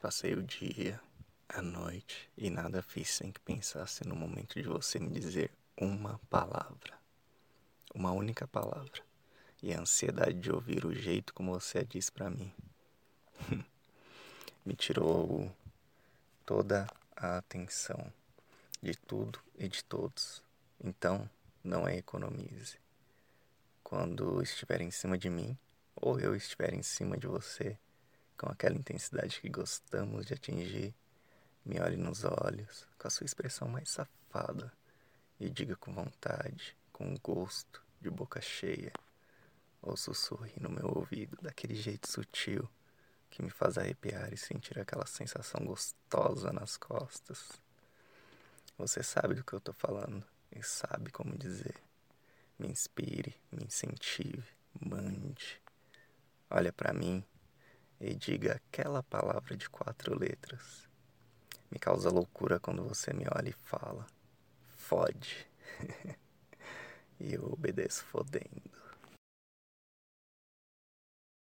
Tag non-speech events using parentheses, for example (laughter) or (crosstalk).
Passei o dia, a noite e nada fiz sem que pensasse no momento de você me dizer uma palavra. Uma única palavra. E a ansiedade de ouvir o jeito como você a disse para mim. (laughs) me tirou toda a atenção de tudo e de todos. Então, não é economize. Quando estiver em cima de mim, ou eu estiver em cima de você, com aquela intensidade que gostamos de atingir, me olhe nos olhos, com a sua expressão mais safada, e diga com vontade, com gosto, de boca cheia, ou sussurre no meu ouvido daquele jeito sutil que me faz arrepiar e sentir aquela sensação gostosa nas costas. Você sabe do que eu estou falando e sabe como dizer. Me inspire, me incentive, mande. Olha para mim e diga aquela palavra de quatro letras. Me causa loucura quando você me olha e fala. Fode. (laughs) e eu obedeço fodendo.